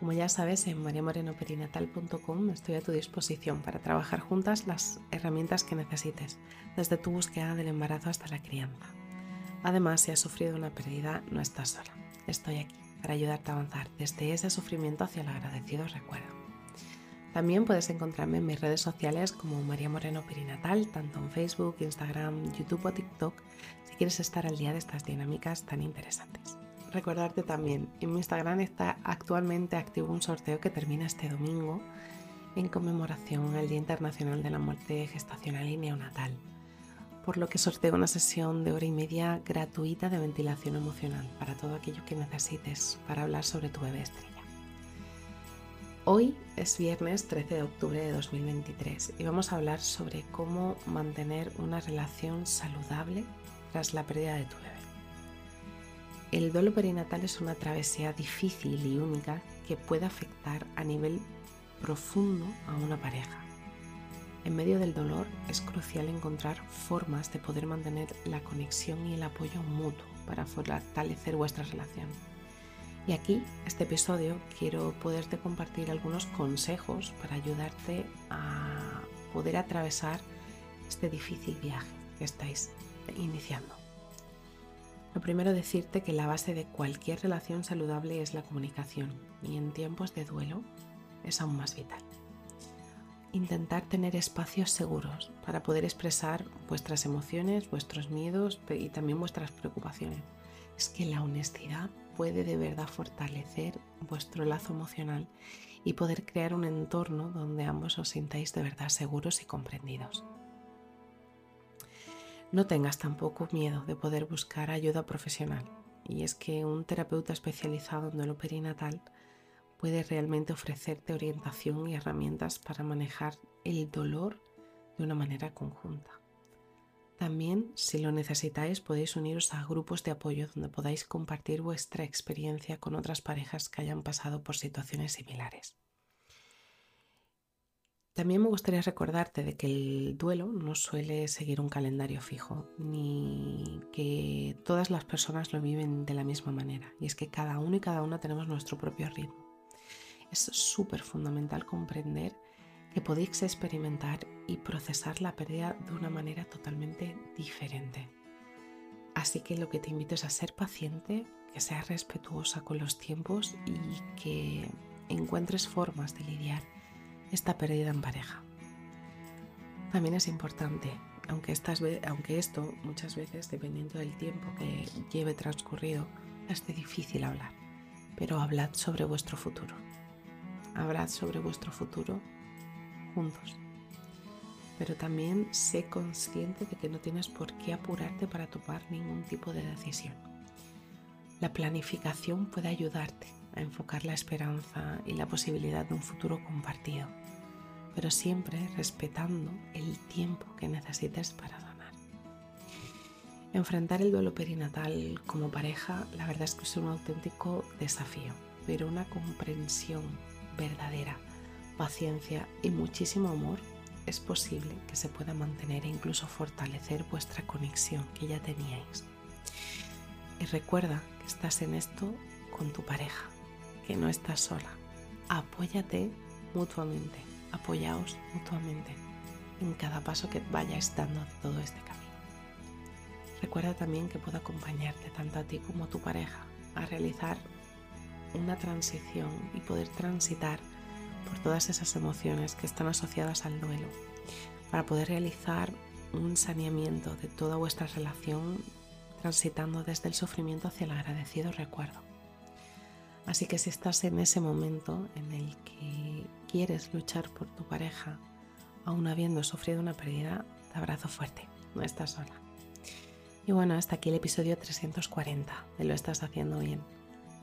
Como ya sabes, en mariamorenoperinatal.com estoy a tu disposición para trabajar juntas las herramientas que necesites, desde tu búsqueda del embarazo hasta la crianza. Además, si has sufrido una pérdida, no estás sola. Estoy aquí para ayudarte a avanzar desde ese sufrimiento hacia el agradecido recuerdo. También puedes encontrarme en mis redes sociales como María Moreno Perinatal, tanto en Facebook, Instagram, YouTube o TikTok, si quieres estar al día de estas dinámicas tan interesantes recordarte también, en mi Instagram está actualmente activo un sorteo que termina este domingo en conmemoración al Día Internacional de la Muerte Gestacional y Neonatal, por lo que sorteo una sesión de hora y media gratuita de ventilación emocional para todo aquello que necesites para hablar sobre tu bebé estrella. Hoy es viernes 13 de octubre de 2023 y vamos a hablar sobre cómo mantener una relación saludable tras la pérdida de tu bebé. El duelo perinatal es una travesía difícil y única que puede afectar a nivel profundo a una pareja. En medio del dolor es crucial encontrar formas de poder mantener la conexión y el apoyo mutuo para fortalecer vuestra relación. Y aquí, este episodio, quiero poderte compartir algunos consejos para ayudarte a poder atravesar este difícil viaje que estáis iniciando. Lo primero decirte que la base de cualquier relación saludable es la comunicación y en tiempos de duelo es aún más vital. Intentar tener espacios seguros para poder expresar vuestras emociones, vuestros miedos y también vuestras preocupaciones. Es que la honestidad puede de verdad fortalecer vuestro lazo emocional y poder crear un entorno donde ambos os sintáis de verdad seguros y comprendidos. No tengas tampoco miedo de poder buscar ayuda profesional. Y es que un terapeuta especializado en duelo perinatal puede realmente ofrecerte orientación y herramientas para manejar el dolor de una manera conjunta. También, si lo necesitáis, podéis uniros a grupos de apoyo donde podáis compartir vuestra experiencia con otras parejas que hayan pasado por situaciones similares. También me gustaría recordarte de que el duelo no suele seguir un calendario fijo, ni que todas las personas lo viven de la misma manera. Y es que cada uno y cada una tenemos nuestro propio ritmo. Es súper fundamental comprender que podéis experimentar y procesar la pérdida de una manera totalmente diferente. Así que lo que te invito es a ser paciente, que seas respetuosa con los tiempos y que encuentres formas de lidiar esta pérdida en pareja. También es importante, aunque, aunque esto muchas veces, dependiendo del tiempo que lleve transcurrido, es difícil hablar, pero hablad sobre vuestro futuro. Hablad sobre vuestro futuro juntos. Pero también sé consciente de que no tienes por qué apurarte para tomar ningún tipo de decisión. La planificación puede ayudarte a enfocar la esperanza y la posibilidad de un futuro compartido pero siempre respetando el tiempo que necesites para donar. Enfrentar el duelo perinatal como pareja, la verdad es que es un auténtico desafío, pero una comprensión verdadera, paciencia y muchísimo amor es posible que se pueda mantener e incluso fortalecer vuestra conexión que ya teníais. Y recuerda que estás en esto con tu pareja, que no estás sola. Apóyate mutuamente apoyaos mutuamente en cada paso que vayáis dando de todo este camino. Recuerda también que puedo acompañarte tanto a ti como a tu pareja a realizar una transición y poder transitar por todas esas emociones que están asociadas al duelo para poder realizar un saneamiento de toda vuestra relación transitando desde el sufrimiento hacia el agradecido recuerdo. Así que si estás en ese momento en el que quieres luchar por tu pareja, aún habiendo sufrido una pérdida, te abrazo fuerte, no estás sola. Y bueno, hasta aquí el episodio 340 de Lo estás haciendo bien.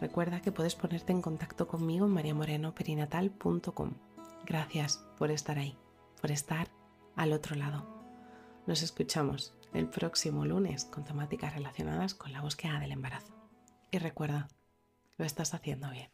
Recuerda que puedes ponerte en contacto conmigo en mariamorenoperinatal.com. Gracias por estar ahí, por estar al otro lado. Nos escuchamos el próximo lunes con temáticas relacionadas con la búsqueda del embarazo. Y recuerda, lo estás haciendo bien.